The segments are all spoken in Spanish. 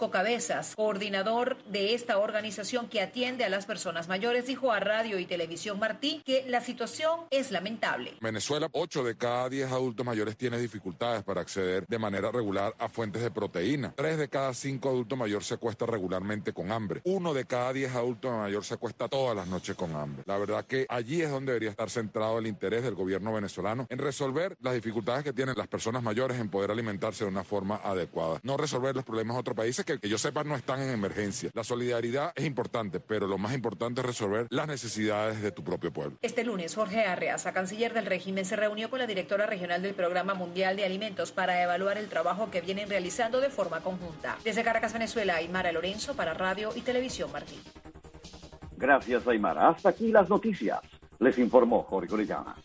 Cocabezas, coordinador de esta organización que atiende a las personas mayores, dijo a Radio y Televisión Martí que la situación es lamentable. Venezuela, 8 de cada 10 adultos mayores tiene dificultades para acceder de manera regular a fuentes de proteína. 3 de cada 5 adultos mayores se acuesta regularmente con hambre. 1 de cada 10 adultos mayores se acuesta todas las noches con hambre. La verdad que allí es donde debería estar centrado el interés del gobierno venezolano en resolver las dificultades que tienen las personas mayores en poder alimentarse de una forma adecuada. No resolver los problemas de otros países que, que yo sepa no están en emergencia. La solidaridad es importante, pero lo más importante es resolver las necesidades de tu propio pueblo. Este lunes, Jorge Arreaza, canciller del régimen, se reunió con la directora regional del Programa Mundial de Alimentos para evaluar el trabajo que vienen realizando de forma conjunta. Desde Caracas, Venezuela, Aymara Lorenzo para Radio y Televisión Martín. Gracias, Aymara. Hasta aquí las noticias. Les informó Jorge Orellana.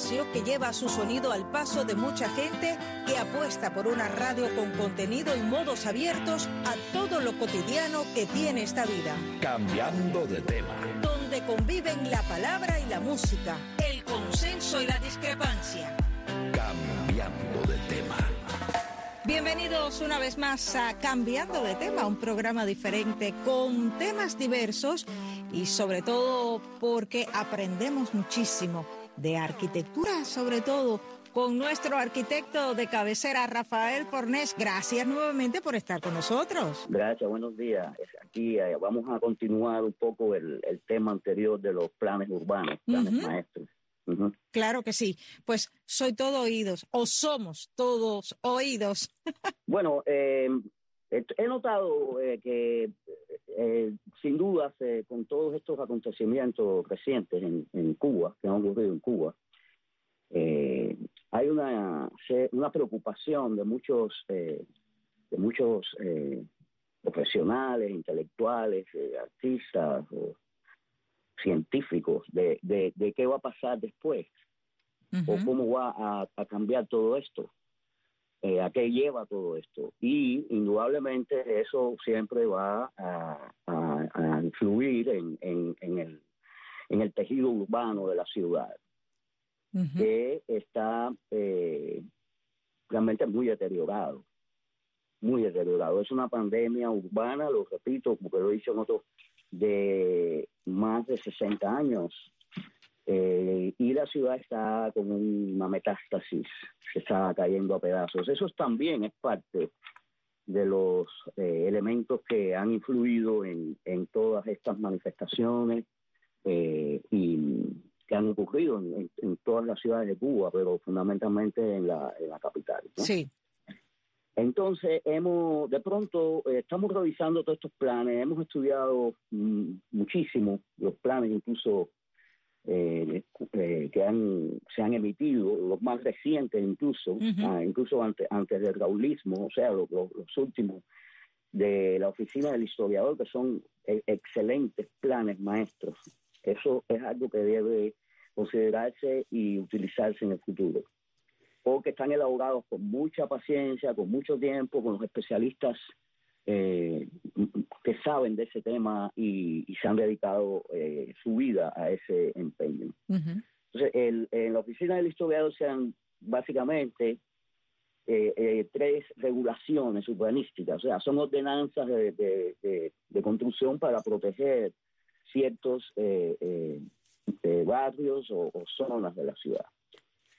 Espacio que lleva su sonido al paso de mucha gente que apuesta por una radio con contenido y modos abiertos a todo lo cotidiano que tiene esta vida. Cambiando de tema. Donde conviven la palabra y la música, el consenso y la discrepancia. Cambiando de tema. Bienvenidos una vez más a Cambiando de tema, un programa diferente con temas diversos y sobre todo porque aprendemos muchísimo de arquitectura, sobre todo con nuestro arquitecto de cabecera, Rafael Fornés. Gracias nuevamente por estar con nosotros. Gracias, buenos días. Aquí eh, vamos a continuar un poco el, el, tema anterior de los planes urbanos, planes uh -huh. maestros. Uh -huh. Claro que sí. Pues soy todo oídos, o somos todos oídos. bueno, eh, he notado eh, que eh, sin dudas eh, con todos estos acontecimientos recientes en, en, Cuba, que han ocurrido en Cuba, eh, hay una, una preocupación de muchos, de muchos profesionales, intelectuales, artistas o científicos de, de, de, qué va a pasar después uh -huh. o cómo va a, a cambiar todo esto eh, a qué lleva todo esto. Y indudablemente eso siempre va a, a, a influir en, en, en, el, en el tejido urbano de la ciudad, uh -huh. que está eh, realmente muy deteriorado, muy deteriorado. Es una pandemia urbana, lo repito, porque lo he dicho en otros, de más de 60 años eh, y la ciudad está con una metástasis, se está cayendo a pedazos. Eso también es parte de los eh, elementos que han influido en, en todas estas manifestaciones eh, y que han ocurrido en, en, todas las ciudades de Cuba, pero fundamentalmente en la, en la capital. ¿no? Sí. Entonces, hemos, de pronto, eh, estamos revisando todos estos planes, hemos estudiado mm, muchísimo los planes, incluso eh, eh, que han, se han emitido, los más recientes incluso, uh -huh. ah, incluso antes, antes del raulismo, o sea, los, los, los, últimos de la oficina del historiador, que son eh, excelentes planes maestros. Eso es algo que debe considerarse y utilizarse en el futuro. Porque están elaborados con mucha paciencia, con mucho tiempo, con los especialistas eh, que saben de ese tema y, y se han dedicado eh, su vida a ese empeño. Uh -huh. Entonces, el, en la oficina del historiador se han básicamente eh, eh, tres regulaciones urbanísticas, o sea, son ordenanzas de, de, de, de construcción para proteger ciertos barrios o, o, zonas de la ciudad.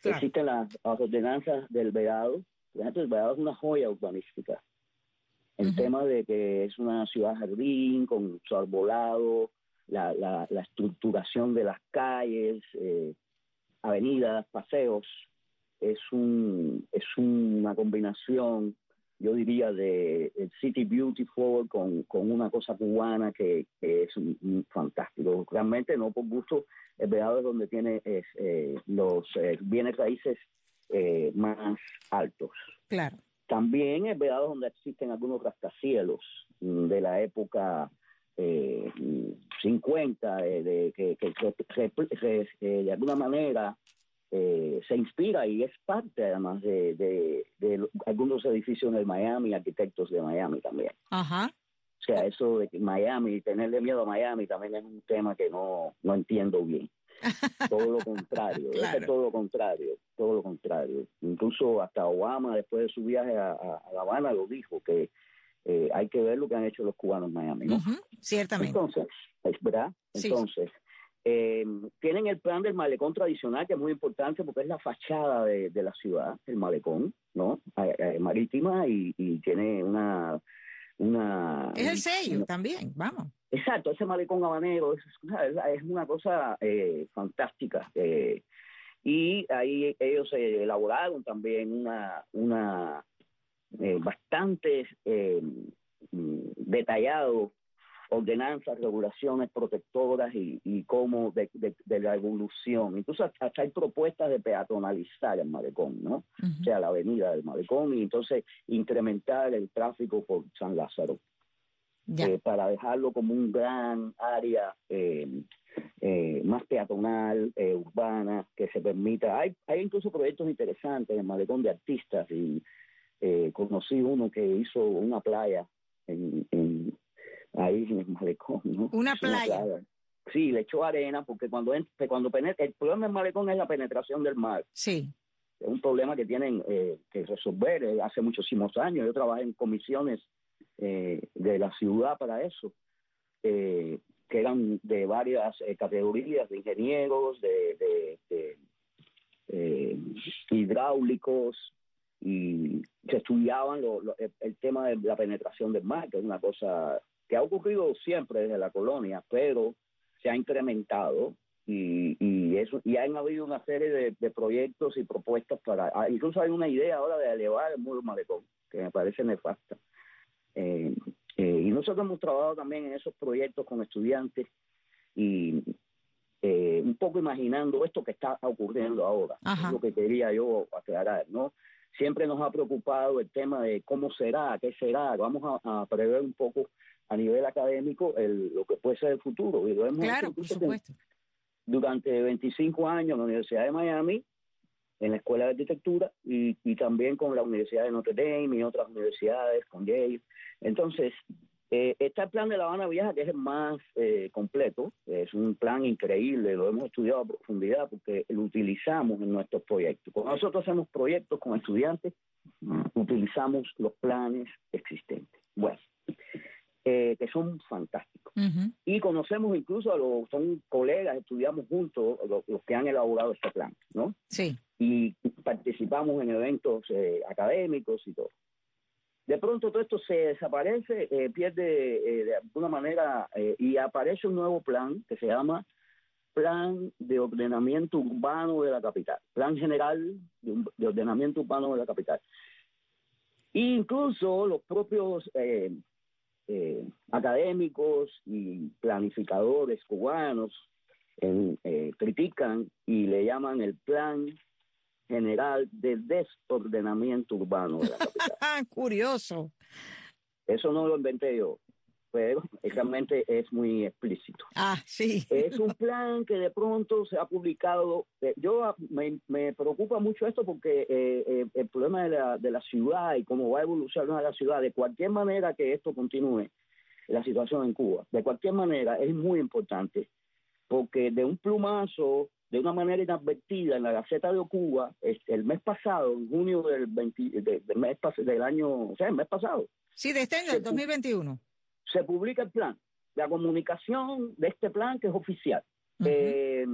Claro. Existen las, las, ordenanzas del Vedado, el Vedado es una joya urbanística el uh -huh. tema de que es una ciudad jardín con su arbolado, la, la, la estructuración de las calles, eh, avenidas, paseos, es un es una combinación, yo diría, de el City Beautiful con, con una cosa cubana que, que es un, un fantástico. Realmente no por gusto, el Vedado es donde tiene es, eh, los eh, bienes raíces eh, más altos. Claro. También es verdad donde existen algunos rascacielos de la época eh, 50, eh, de, que, que, que, que, de alguna manera eh, se inspira y es parte además de, de, de, algunos edificios de Miami, arquitectos de Miami también. Ajá. O sea, eso de que Miami, tenerle miedo a Miami también es un tema que no, no entiendo bien. Todo lo contrario, Claro. es todo lo contrario, todo lo contrario. Incluso hasta Obama, después de su viaje a, La Habana, lo dijo, que eh, hay que ver lo que han hecho los cubanos en Miami, ¿no? Ujú, Ciertamente. Entonces, es verdad. Sí. Entonces, eh, tienen el plan del malecón tradicional, que es muy importante porque es la fachada de, de la ciudad, el malecón, ¿no? Eh, eh, marítima y, y tiene una, una. Es el sello una- también, vamos. Exacto, ese malecón habanero es, es una cosa eh, fantástica. eh, y ahí ellos eh, elaboraron también una, una eh, bastante eh, mm, detallado ordenanzas, regulaciones protectoras y, y cómo de, de- de la evolución. Incluso hasta, hasta hay propuestas de peatonalizar el malecón, ¿no? O sea, la avenida del malecón y entonces incrementar el tráfico por San Lázaro eh, para dejarlo como un gran área eh, eh, más peatonal, urbana, que se permita. Hay, hay incluso proyectos interesantes en el malecón de artistas y eh, conocí uno que hizo una playa en, en- ahí en el malecón, ¿no? Una playa. Sí, le echó arena porque cuando en- cuando penetra, el problema del malecón es la penetración del mar Sí. es un problema que tienen eh, que resolver eh, hace muchísimos años. Yo trabajé en comisiones eh, de la ciudad para eso, que eran de varias categorías, de ingenieros, de, de- de, hidráulicos, y se estudiaban lo- lo- el, el tema de la penetración del mar, que es una cosa que ha ocurrido siempre desde la colonia, pero se ha incrementado y, y eso y han habido una serie de, de proyectos y propuestas para ah, incluso hay una idea ahora de elevar el muro malecón que me parece nefasta. Eh, eh, y nosotros hemos trabajado también en esos proyectos con estudiantes y eh, un poco imaginando esto que está ocurriendo ahora Ajá. es lo que quería yo aclarar no siempre nos ha preocupado el tema de cómo será qué será. Vamos a, a prever un poco a nivel académico el, lo que puede ser el futuro y lo hemos Claro, por supuesto. durante 25 años en la Universidad de Miami, en la Escuela de Arquitectura, y, y también con la Universidad de Notre Dame y otras universidades, con Yale. Entonces, eh, está el plan de La Habana Vieja, que es el más eh, completo, es un plan increíble, lo hemos estudiado a profundidad porque lo utilizamos en nuestros proyectos. Cuando nosotros hacemos proyectos con estudiantes, utilizamos los planes existentes. Bueno, eh, que son fantásticos Ujú. y conocemos incluso a los, son colegas, estudiamos juntos los, los que han elaborado este plan, ¿no? Sí. Y participamos en eventos eh, académicos y todo. De pronto todo esto se desaparece, eh, pierde eh, de alguna manera eh, y aparece un nuevo plan que se llama Plan de Ordenamiento Urbano de la Capital, Plan General de, de Ordenamiento Urbano de la Capital. E incluso los propios eh, académicos y planificadores cubanos en- eh, critican y le llaman el Plan General de Desordenamiento Urbano de la capital. Curioso. Eso no lo inventé yo, pero realmente es muy explícito. Ah, sí. Es un plan que de pronto se ha publicado. eh, Yo me, me preocupa mucho esto porque eh, eh, el problema de la, de la ciudad y cómo va a evolucionar la ciudad, de cualquier manera que esto continúe, la situación en Cuba, de cualquier manera es muy importante porque de un plumazo, de una manera inadvertida en la Gaceta de Cuba, el mes pasado, en junio del, 20 de- del, mes, del año, o sea, el mes pasado, Sí, de este año, del 2021. Se publica el plan, la comunicación de este plan que es oficial. Eh,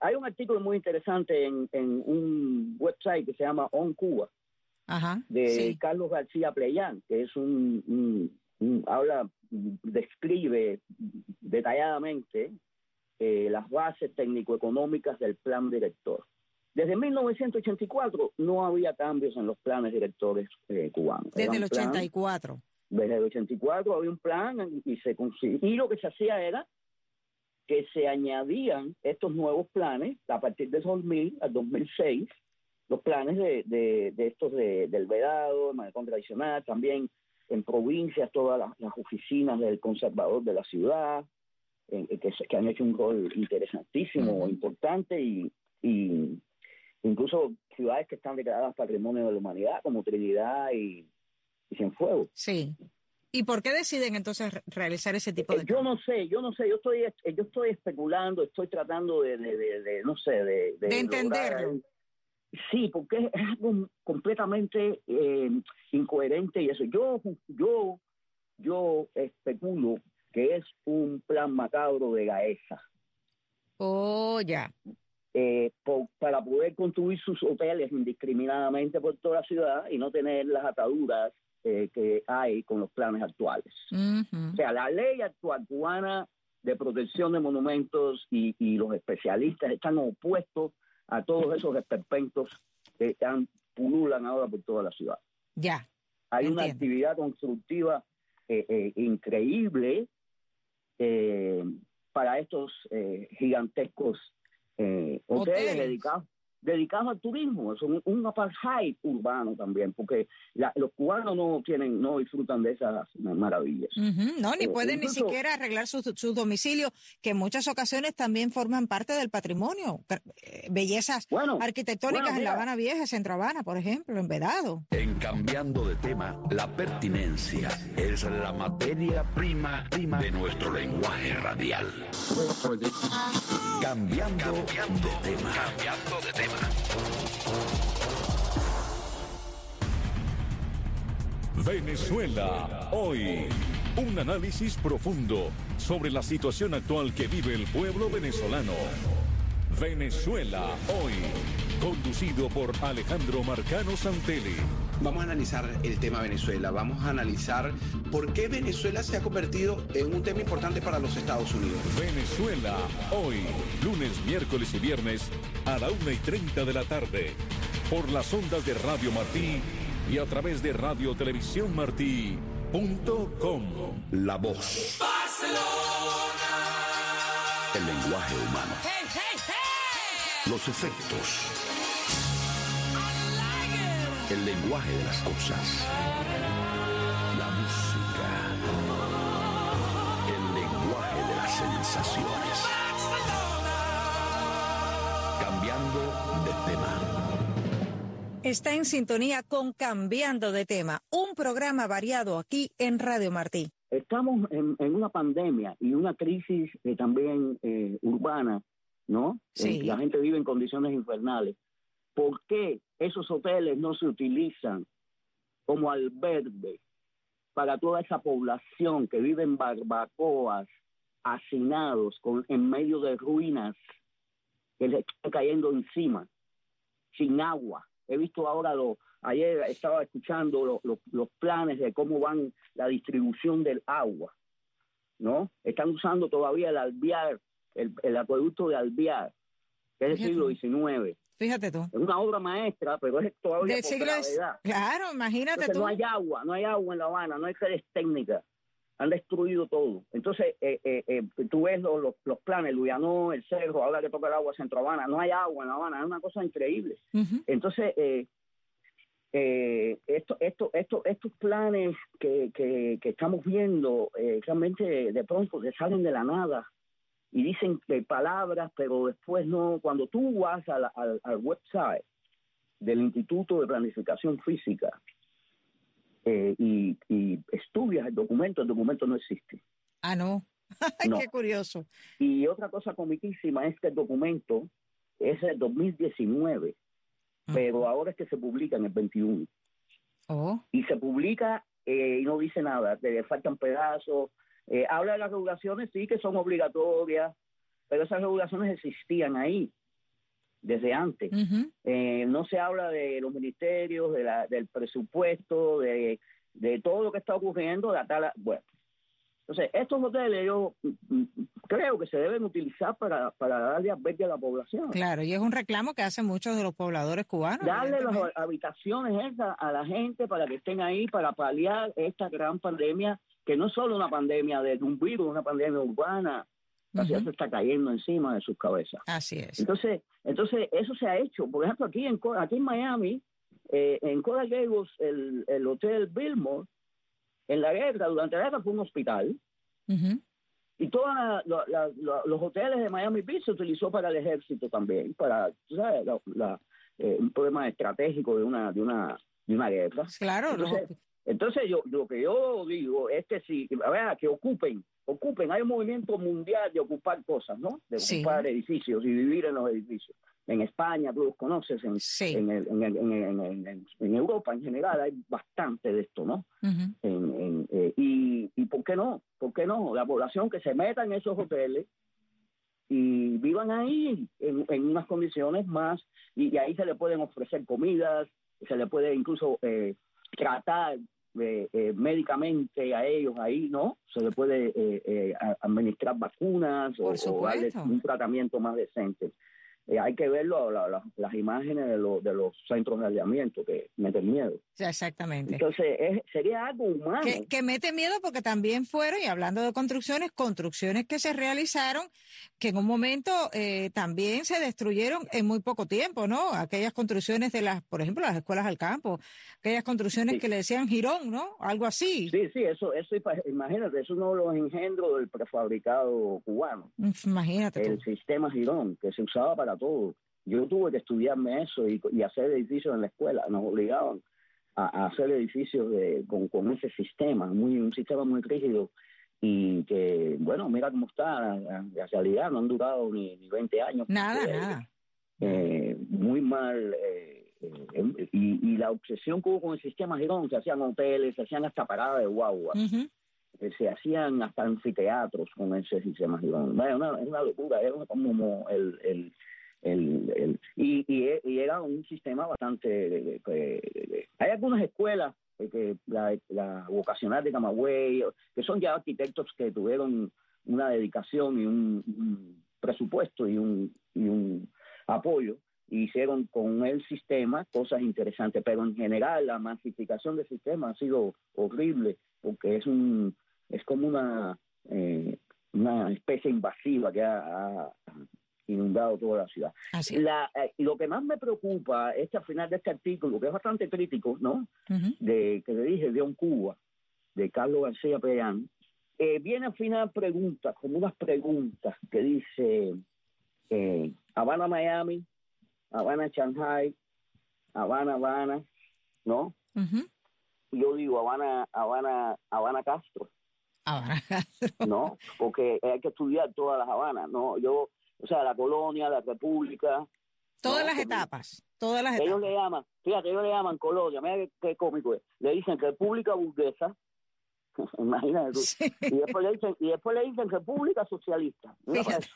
hay un artículo muy interesante en, en un website que se llama On Cuba, Ajá. de Sí. Carlos García Pleyán, que es un, un- un- habla, describe detalladamente eh, las bases técnico-económicas del plan director. Desde 1984 no había cambios en los planes directores eh, cubanos. Desde el un plan- 84. Desde el 84 había un plan y se consiguió. Y lo que se hacía era que se añadían estos nuevos planes a partir del 2000 al 2006, los planes de, de, de estos de, del vedado, el malecón tradicional, también en provincias, todas las, las oficinas del conservador de la ciudad, en- en que, que han hecho un rol interesantísimo, importante, y, y incluso ciudades que están declaradas Patrimonio de la Humanidad, como Trinidad y, y Cienfuegos. Sí. ¿Y por qué deciden entonces re- realizar ese tipo de Eh, yo no sé, yo no sé, yo estoy, eh, yo estoy especulando, estoy tratando de, de, de- de, no sé, de, De entenderlo. lograr- Sí, porque es algo completamente eh, incoherente y eso. Yo, yo, yo especulo que es un plan macabro de Gaesa. Oh, ya. eh, para poder construir sus hoteles indiscriminadamente por toda la ciudad y no tener las ataduras eh, que hay con los planes actuales. O sea, la ley actual cubana de protección de monumentos y, y los especialistas están opuestos a todos esos esperpentos que están, pululan ahora por toda la ciudad. Ya. Hay una actividad constructiva eh, eh, increíble para estos gigantescos hoteles, Hoteles. dedicados dedicados al turismo. Es un, un apartheid urbano también, porque la- los cubanos no tienen, no disfrutan de esas maravillas. No, ni Eh, pueden ni siquiera arreglar sus domicilios, que en muchas ocasiones también forman parte del patrimonio. Eh, Bellezas Bueno, arquitectónicas bueno, en La. Habana Vieja, Centro Habana, por ejemplo, en Vedado. En cambiando de tema, la pertinencia es la materia prima, prima de nuestro lenguaje radial. Cambiando, de tema. Cambiando de tema. Venezuela hoy. Un análisis profundo sobre la situación actual que vive el pueblo venezolano. Venezuela hoy. Conducido por Alejandro Marcano Santelli. Vamos a analizar el tema Venezuela, vamos a analizar por qué Venezuela se ha convertido en un tema importante para los Estados Unidos. Venezuela hoy. Lunes, miércoles y viernes a la una y 30 de la tarde. Por las ondas de Radio Martí y a través de Radio Televisión Martí.com. La voz. El lenguaje humano. Los efectos. El lenguaje de las cosas. La música. El lenguaje de las sensaciones. Cambiando de tema. Está en sintonía con Cambiando de Tema, un programa variado aquí en Radio Martí. Estamos en, en una pandemia y una crisis eh, también eh, urbana, ¿no? Sí. Eh, la gente vive en condiciones infernales. ¿Por qué esos hoteles no se utilizan como albergue para toda esa población que vive en barbacoas, hacinados, con, en medio de ruinas que le están cayendo encima, sin agua? He visto ahora, lo, ayer estaba escuchando lo- lo- los planes de cómo van la distribución del agua, ¿no? Están usando todavía el alvear, el, el acueducto de alvear, que es del siglo XIX. Fíjate tú. Es una obra maestra, pero es todavía Del siglo. Claro, imagínate Entonces tú. no hay agua, no hay agua en La Habana, no hay redes técnicas. Han destruido todo. Entonces, eh, eh, eh, tú ves los, los, los planes, Luyanó, el Cerro, ahora que toca el agua Centro Habana, no hay agua en La Habana, es una cosa increíble. Entonces, eh, eh, esto, esto, esto, estos planes que, que, que estamos viendo eh, realmente de pronto que salen de la nada y dicen que palabras, pero después no. Cuando tú vas al, al, al website del Instituto de Planificación Física eh, y, y estudias el documento, el documento no existe. Ah, no. Qué curioso. Y otra cosa comiquísima es que el documento es del 2019, pero ahora es que se publica en el 21. Oh, Y se publica eh, y no dice nada, le faltan pedazos. Eh, habla de las regulaciones, sí, que son obligatorias, pero esas regulaciones existían ahí desde antes. Eh, no se habla de los ministerios, de la, del presupuesto, de, de todo lo que está ocurriendo, de la tala. Bueno, entonces, estos hoteles yo mm, mm, creo que se deben utilizar para, para darle albergue a la población. Claro, y es un reclamo que hacen muchos de los pobladores cubanos. Darle las habitaciones esas a la gente para que estén ahí, para paliar esta gran pandemia, que no es solo una pandemia de un virus, una pandemia urbana. La ciudad se está cayendo encima de sus cabezas. Así es. Entonces, entonces eso se ha hecho. Por ejemplo, aquí en, aquí en Miami, eh, en Coral Gables, el, el Hotel Billmore, en la guerra, durante la guerra fue un hospital. Y todos los hoteles de Miami Beach se utilizó para el ejército también, para, tú sabes, la- la, eh, un problema estratégico de una, de una, de una guerra. Claro, los, Entonces, yo lo que yo digo es que si, a ver, que ocupen, ocupen, hay un movimiento mundial de ocupar cosas, ¿no? De ocupar edificios y vivir en los edificios. En España, tú los conoces, en, en, en, en, Europa en general hay bastante de esto, ¿no? Eh, y, y ¿por qué no? ¿Por qué no? La población que se meta en esos hoteles y vivan ahí en, unas condiciones más, y, ahí se le pueden ofrecer comidas, se le puede incluso eh, tratar eh, eh, médicamente a ellos ahí, ¿no? Se le puede eh, administrar vacunas o, o darles un tratamiento más decente. Eh, hay que ver las imágenes de, de los centros de aislamiento que meten miedo. exactamente. Entonces, sería algo humano. Que, que, mete miedo porque también fueron, y hablando de construcciones, construcciones que se realizaron, que en un momento eh, también se destruyeron en muy poco tiempo, ¿no? Aquellas construcciones de las, por ejemplo, las escuelas al campo, aquellas construcciones que le decían girón, ¿no? Algo así. Sí, sí, eso, eso imagínate, eso es uno de los engendros del prefabricado cubano. Imagínate. El sistema girón, que se usaba para todo. Yo tuve que estudiarme eso y, hacer edificios en la escuela. Nos obligaban a, hacer edificios de, con, ese sistema, muy un sistema muy rígido y que, bueno, mira cómo está. En realidad no han durado ni, ni 20 años. Nada, nada. Eh, muy mal. Eh, eh, y, la obsesión que hubo con el sistema Girón, se hacían hoteles, se hacían hasta paradas de guagua. se hacían hasta anfiteatros con ese sistema Girón. es una locura, es como el, el, el, el, y, y, era un sistema bastante... hay algunas escuelas, eh, que la, la vocacional de Camagüey, que son ya arquitectos que tuvieron una dedicación y un, presupuesto y un, y un apoyo, hicieron con el sistema cosas interesantes, pero en general la masificación del sistema ha sido horrible, porque es un es como una eh, una especie invasiva que ha, inundado toda la ciudad. La, eh, lo que más me preocupa es que al final de este artículo, que es bastante crítico, ¿no? de Que le dije de un Cuba, de Carlos García Pellán, eh, viene al final preguntas, como unas preguntas que dice eh, Habana, Miami, Habana, Shanghai, Habana, Habana, ¿no? Yo digo Habana, Habana, Habana Castro. Habana Castro. No, porque hay que estudiar todas las Habanas, ¿no? Yo o sea, la colonia, la república. Todas las etapas, todas las ellos le llaman, fíjate, ellos le llaman colonia, mira qué, cómico es. Le dicen república burguesa, imagínate tú. Y, después le dicen, y después le dicen república socialista. Entonces,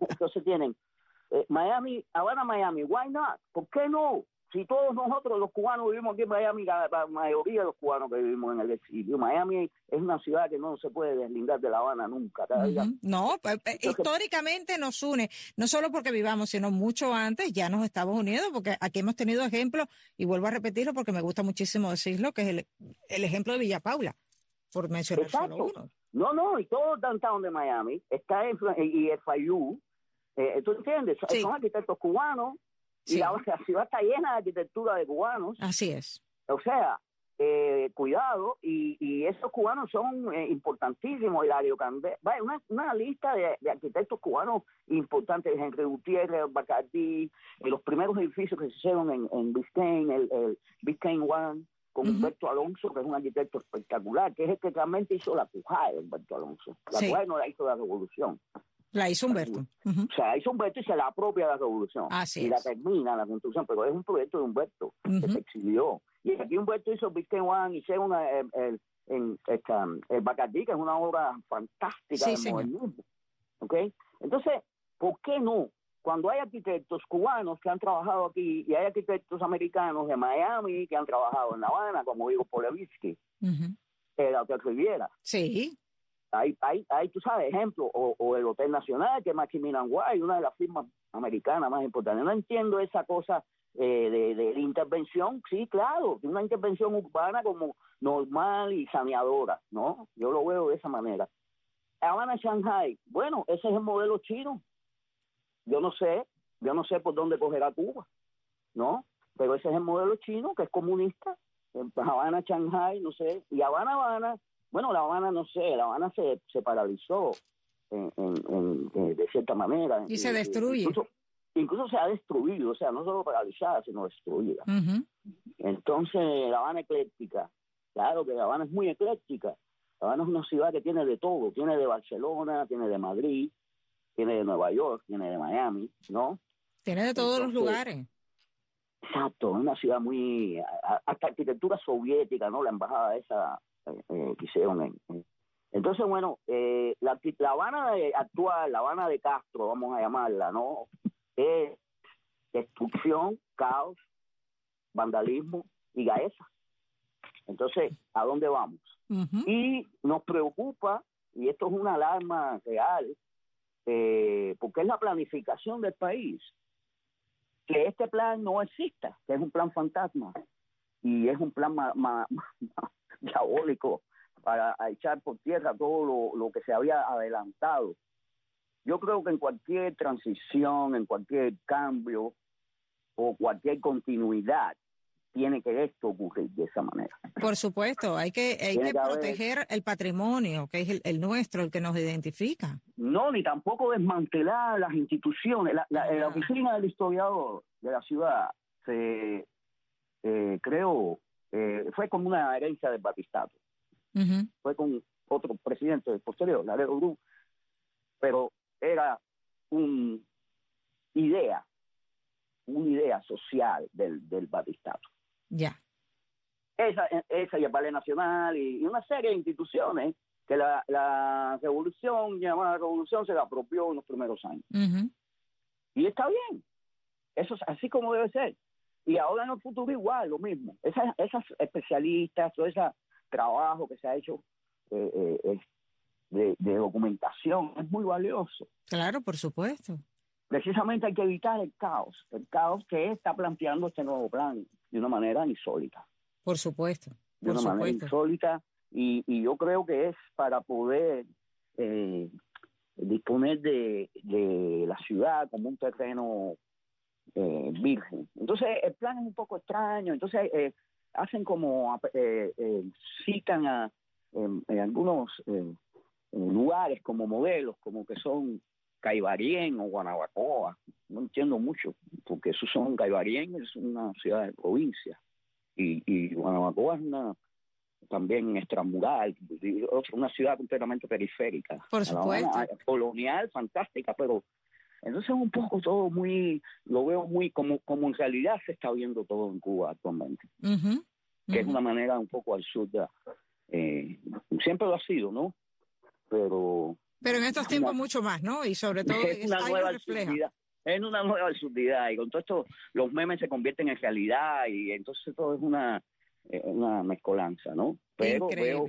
entonces tienen eh, Miami, Habana, Miami, why not? ¿Por qué no? Si todos nosotros los cubanos vivimos aquí en Miami, la, mayoría de los cubanos que vivimos en el exilio, Miami es una ciudad que no se puede deslindar de La Habana nunca. No, pues, eh, históricamente nos une, no solo porque vivamos, sino mucho antes ya nos estamos unidos, porque aquí hemos tenido ejemplos, y vuelvo a repetirlo porque me gusta muchísimo decirlo, que es el, el ejemplo de Villa Paula, por mencionar solo uno. No, no, y todo el downtown de Miami está en, y el Fayú, eh, ¿tú entiendes? Son arquitectos cubanos y la, ciudad está llena de arquitectura de cubanos. Así es. O sea, eh, cuidado, y, y esos cubanos son eh, importantísimos. Hilario Candé, una, una lista de, arquitectos cubanos importantes: Henry Gutiérrez, Bacardi, eh, los primeros edificios que se hicieron en, en Biscayne, el, el Biscayne One, con Humberto Alonso, que es un arquitecto espectacular, que es el que realmente hizo la de Humberto Alonso. La sí. no la hizo la revolución. La hizo Humberto. O sea, hizo Humberto y se la apropia la revolución. y la termina la construcción, pero es un proyecto de Humberto que se exilió. Y aquí Humberto hizo Biscayne One, hizo una, el, el, el, el Bacardí, que es una obra fantástica de modernismo. ¿Ok? Entonces, ¿por qué no? Cuando hay arquitectos cubanos que han trabajado aquí y hay arquitectos americanos de Miami que han trabajado en La Habana, como digo Polevitsky, uh el Hotel Riviera. Sí hay, hay, hay, tú sabes, ejemplo, o, el Hotel Nacional, que es Maximilian White, una de las firmas americanas más importantes. No entiendo esa cosa eh, de, de, intervención, sí, claro, una intervención urbana como normal y saneadora, ¿no? Yo lo veo de esa manera. Habana, Shanghai, bueno, ese es el modelo chino. Yo no sé, yo no sé por dónde cogerá Cuba, ¿no? Pero ese es el modelo chino, que es comunista. Habana, Shanghai, no sé, y Habana, Habana, bueno, La Habana, no sé, La Habana se, se paralizó en, en, de cierta manera. Y se destruye. Incluso, se ha destruido, o sea, no solo paralizada, sino destruida. Entonces, La Habana ecléctica, claro que La Habana es muy ecléctica. La Habana es una ciudad que tiene de todo, tiene de Barcelona, tiene de Madrid, tiene de Nueva York, tiene de Miami, ¿no? Tiene de todos los lugares. Exacto, es una ciudad muy, hasta arquitectura soviética, ¿no? La embajada esa eh, hicieron en, entonces, bueno, eh, la, la Habana actual, la Habana de Castro, vamos a llamarla, ¿no? Es destrucción, caos, vandalismo y gaesa. Entonces, ¿a dónde vamos? Y nos preocupa, y esto es una alarma real, eh, porque es la planificación del país, que este plan no exista, que es un plan fantasma y es un plan diabólico para echar por tierra todo lo, lo que se había adelantado. Yo creo que en cualquier transición, en cualquier cambio o cualquier continuidad, tiene que esto ocurrir de esa manera. Por supuesto, hay que, hay que, proteger el patrimonio, que es el, nuestro, el que nos identifica. No, ni tampoco desmantelar las instituciones. La, la, la oficina del historiador de la ciudad se eh, creo, eh, fue como una herencia del Batistato. Fue con otro presidente posterior, Laredo Bru, pero era una idea, una idea social del, del Batistato. Ya. Esa, esa y el Ballet Nacional y, una serie de instituciones que la, la revolución, llamada revolución, se la apropió en los primeros años. Y está bien. Eso es así como debe ser. Y ahora en el futuro igual, lo mismo. Esas, esas especialistas, todo ese trabajo que se ha hecho eh, eh, de, de, documentación es muy valioso. Claro, por supuesto. Precisamente hay que evitar el caos, el caos que está planteando este nuevo plan de una manera insólita. Por supuesto. de una manera insólita y, y, yo creo que es para poder eh, disponer de, de la ciudad como un terreno eh, virgen. Entonces el plan es un poco extraño, entonces eh, hacen como, eh, eh citan a en, algunos eh, lugares como modelos, como que son Caibarien o Guanabacoa, no entiendo mucho, porque esos son Caibarien, es una ciudad de provincia, y, y Guanabacoa es una también extramural, una ciudad completamente periférica. Por supuesto. colonial, fantástica, pero entonces un poco todo muy, lo veo muy como, como en realidad se está viendo todo en Cuba actualmente, que es una manera un poco absurda. Eh, siempre lo ha sido, ¿no? Pero... Pero en estos tiempos mucho más, ¿no? Y sobre todo es una nueva absurdidad. Es una nueva absurdidad y con todo esto los memes se convierten en realidad y entonces todo es una, eh, una mezcolanza, ¿no? Pero veo,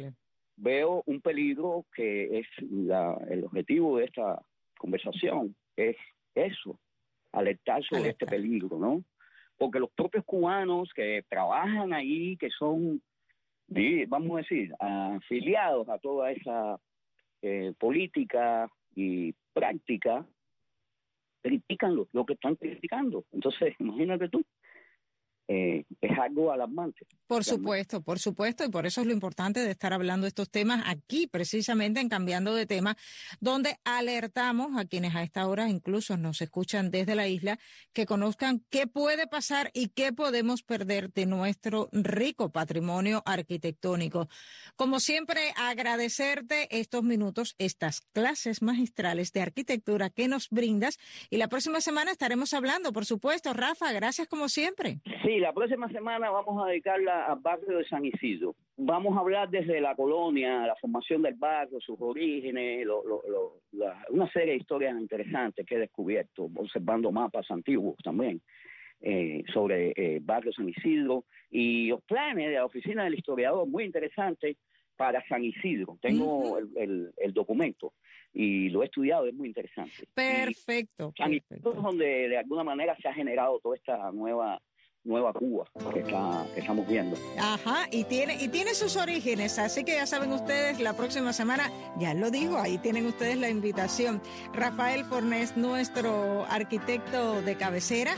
veo un peligro que es la, el objetivo de esta conversación, es eso, alertar sobre este peligro, ¿no? Porque los propios cubanos que trabajan ahí, que son, vamos a decir, afiliados a toda esa eh, política y práctica, critican lo, lo que están criticando. Entonces, imagínate tú, eh, es algo alarmante. Por supuesto, por supuesto, y por eso es lo importante de estar hablando de estos temas aquí, precisamente en Cambiando de Tema, donde alertamos a quienes a esta hora incluso nos escuchan desde la isla, que conozcan qué puede pasar y qué podemos perder de nuestro rico patrimonio arquitectónico. Como siempre, agradecerte estos minutos, estas clases magistrales de arquitectura que nos brindas, y la próxima semana estaremos hablando, por supuesto. Rafa, gracias como siempre. Sí, la próxima semana vamos a dedicarla al barrio de San Isidro. Vamos a hablar desde la colonia, la formación del barrio, sus orígenes, una serie de historias interesantes que he descubierto observando mapas antiguos también eh, sobre el eh, barrio San Isidro y los planes de la oficina del historiador muy interesantes para San Isidro. Tengo el, documento y lo he estudiado, es muy interesante. Perfecto. San Isidro es donde de alguna manera se ha generado toda esta nueva nueva Cuba que, estamos viendo. Ajá, y tiene, y tiene sus orígenes, así que ya saben ustedes, la próxima semana, ya lo digo, ahí tienen ustedes la invitación. Rafael Fornés, nuestro arquitecto de cabecera,